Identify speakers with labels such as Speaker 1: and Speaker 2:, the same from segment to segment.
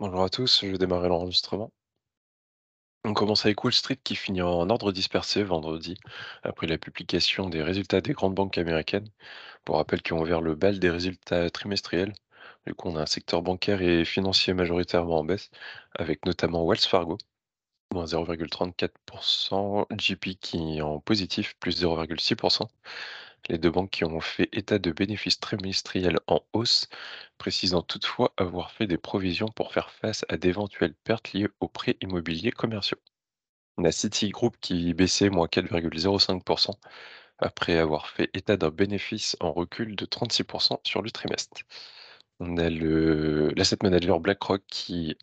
Speaker 1: Bonjour à tous, je vais démarrer l'enregistrement. On commence avec Wall Street qui finit en ordre dispersé vendredi, après la publication des résultats des grandes banques américaines, pour rappel qui ont ouvert le bal des résultats trimestriels. Du coup, on a un secteur bancaire et financier majoritairement en baisse, avec notamment Wells Fargo, moins 0,34%, JP qui est en positif, plus 0,6%. Les deux banques qui ont fait état de bénéfices trimestriels en hausse, précisant toutefois avoir fait des provisions pour faire face à d'éventuelles pertes liées aux prêts immobiliers commerciaux. On a Citigroup qui baissait moins 4,05% après avoir fait état d'un bénéfice en recul de 36% sur le trimestre. On a l'asset manager BlackRock qui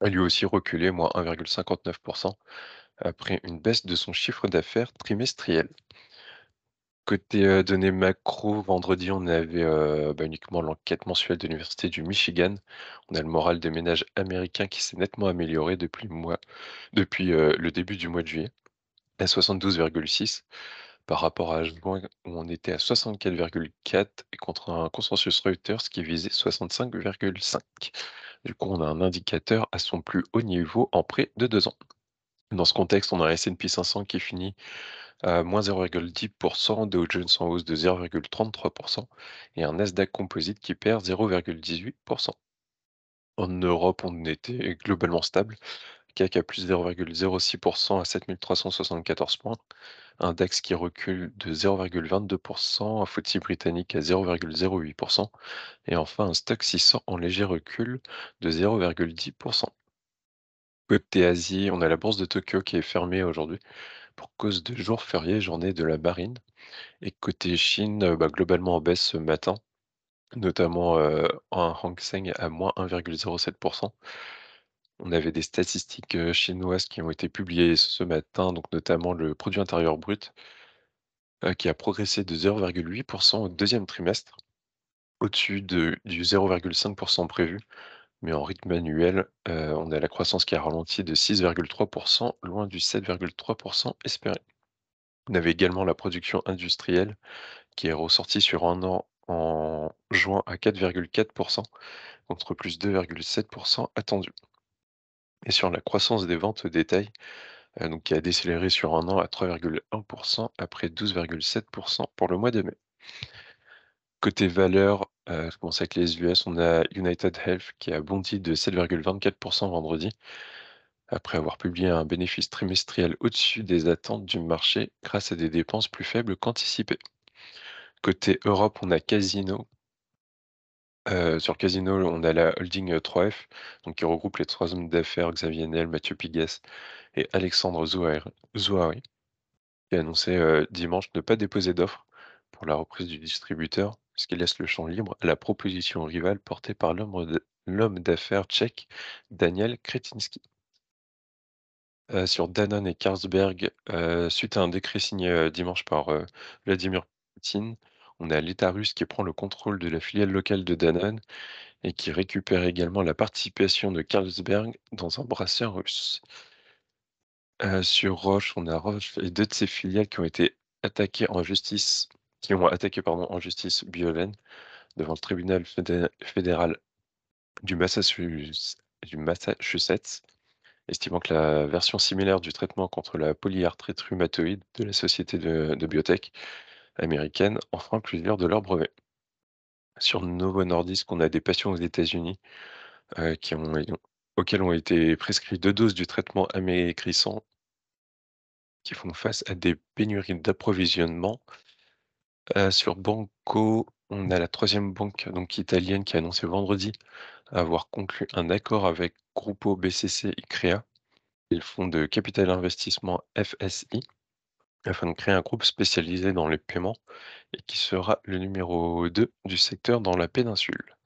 Speaker 1: a lui aussi reculé moins 1,59% après une baisse de son chiffre d'affaires trimestriel. Côté, données macro, vendredi, on avait, bah, uniquement l'enquête mensuelle de l'université du Michigan. On a le moral des ménages américains qui s'est nettement amélioré depuis le début du mois de juillet, à 72,6 par rapport à juin où on était à 64,4 et contre un consensus Reuters qui visait 65,5. Du coup, on a un indicateur à son plus haut niveau en près de 2 ans. Dans ce contexte, on a un S&P 500 qui finit à moins 0,10%, Dow Jones en hausse de 0,33% et un Nasdaq Composite qui perd 0,18%. En Europe, on était globalement stable. CAC à plus 0,06% à 7374 points. Un DAX qui recule de 0,22%, un FTSE britannique à 0,08% et enfin un Stock 600 en léger recul de 0,10%. Côté Asie, on a la bourse de Tokyo qui est fermée aujourd'hui pour cause de jour férié, journée de la marine. Et côté Chine, bah, globalement en baisse ce matin, notamment un Hang Seng à moins 1,07%. On avait des statistiques chinoises qui ont été publiées ce matin, notamment le produit intérieur brut, qui a progressé de 0,8% au deuxième trimestre, au-dessus de, du 0,5% prévu. Mais en rythme annuel, euh, on a la croissance qui a ralenti de 6,3%, loin du 7,3% espéré. On avait également la production industrielle qui est ressortie sur un an en juin à 4,4% contre plus 2,7% attendu. Et sur la croissance des ventes au détail, euh, donc qui a décéléré sur un an à 3,1% après 12,7% pour le mois de mai. Côté valeur, euh, je commence avec les US, on a United Health qui a bondi de 7,24% vendredi après avoir publié un bénéfice trimestriel au-dessus des attentes du marché grâce à des dépenses plus faibles qu'anticipées. Côté Europe, on a Casino. Euh, sur Casino, on a la holding 3F, donc qui regroupe les trois hommes d'affaires Xavier Niel, Mathieu Pigas et Alexandre Zouari, qui a annoncé euh, dimanche ne pas déposer d'offre pour la reprise du distributeur, ce qui laisse le champ libre à la proposition rivale portée par l'homme d'affaires tchèque Daniel Kretinsky. Euh, sur Danone et Carlsberg, euh, suite à un décret signé euh, dimanche par Vladimir Poutine, on a l'État russe qui prend le contrôle de la filiale locale de Danone et qui récupère également la participation de Carlsberg dans un brasseur russe. sur Roche, on a Roche et deux de ses filiales qui ont été attaquées en justice, qui ont attaqué pardon, en justice Biolène devant le tribunal fédéral du Massachusetts, estimant que la version similaire du traitement contre la polyarthrite rhumatoïde de la société de, biotech américaine enfreint plusieurs de leurs brevets. Sur Novo Nordisk, on a des patients aux États-Unis euh, auxquels ont été prescrits deux doses du traitement amaigrissant qui font face à des pénuries d'approvisionnement. Sur Banco, on a la troisième banque italienne qui a annoncé vendredi avoir conclu un accord avec Grupo BCC et CREA, le fonds de capital investissement FSI, afin de créer un groupe spécialisé dans les paiements et qui sera le numéro 2 du secteur dans la péninsule.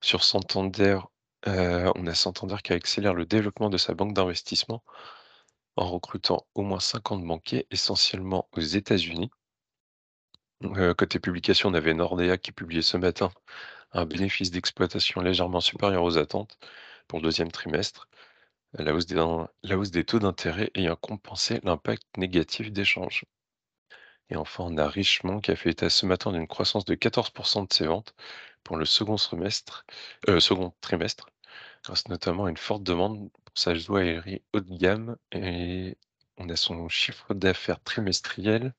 Speaker 1: Sur Santander, on a Santander qui accélère le développement de sa banque d'investissement en recrutant au moins 50 banquiers, essentiellement aux États-Unis. Euh, côté publication, on avait Nordea qui publiait ce matin un bénéfice d'exploitation légèrement supérieur aux attentes pour le deuxième trimestre, la hausse des, taux d'intérêt ayant compensé l'impact négatif d'échange. Et enfin, on a Richemont qui a fait état ce matin d'une croissance de 14% de ses ventes pour le second, euh, second trimestre, grâce notamment à une forte demande pour sa joaillerie haut de gamme et on a son chiffre d'affaires trimestriel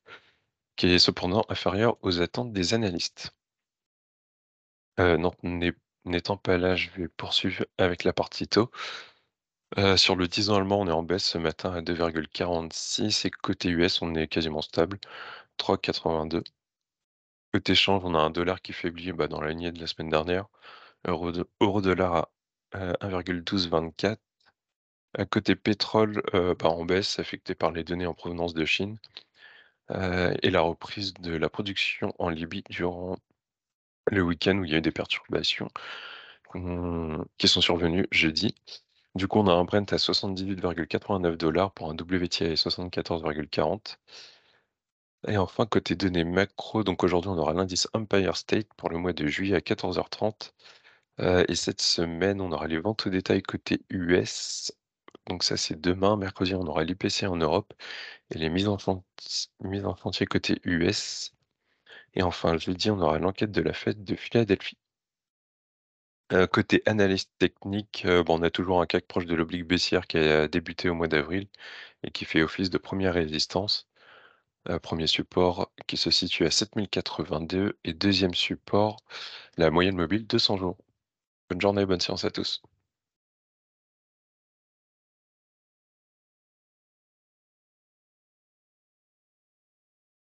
Speaker 1: qui est cependant inférieur aux attentes des analystes. N'est n'étant pas là, je vais poursuivre avec la partie taux. Heu, sur le 10 ans allemand, on est en baisse ce matin à 2,46 et côté US, on est quasiment stable, 3,82. Côté change, on a un dollar qui faiblit, bah, dans la lignée de la semaine dernière. Euro de euro dollar à, heu, 1,1224. À côté pétrole, heu, bah, en baisse, affecté par les données en provenance de Chine, et la reprise de la production en Libye durant le week-end où il y a eu des perturbations, qui sont survenues jeudi. Du coup, on a un Brent à 78,89 pour un WTI à 74,40 et enfin côté données macro, donc aujourd'hui on aura l'indice Empire State pour le mois de juillet à 14:30, heu et cette semaine, on aura les ventes au détail côté US, donc ça c'est demain. Mercredi, on aura l'IPC en Europe et les mises en chantier côté US et enfin jeudi, on aura l'enquête de la Fed de Philadelphie. Heu, côté analyse technique, heu, bon, on a toujours un CAC proche de l'oblique baissière qui a débuté au mois d'avril et qui fait office de première résistance. Heu, 1 support qui se situe à 7082 et deuxième support, la moyenne mobile 200 jours. Bonne journée, bonne séance à tous.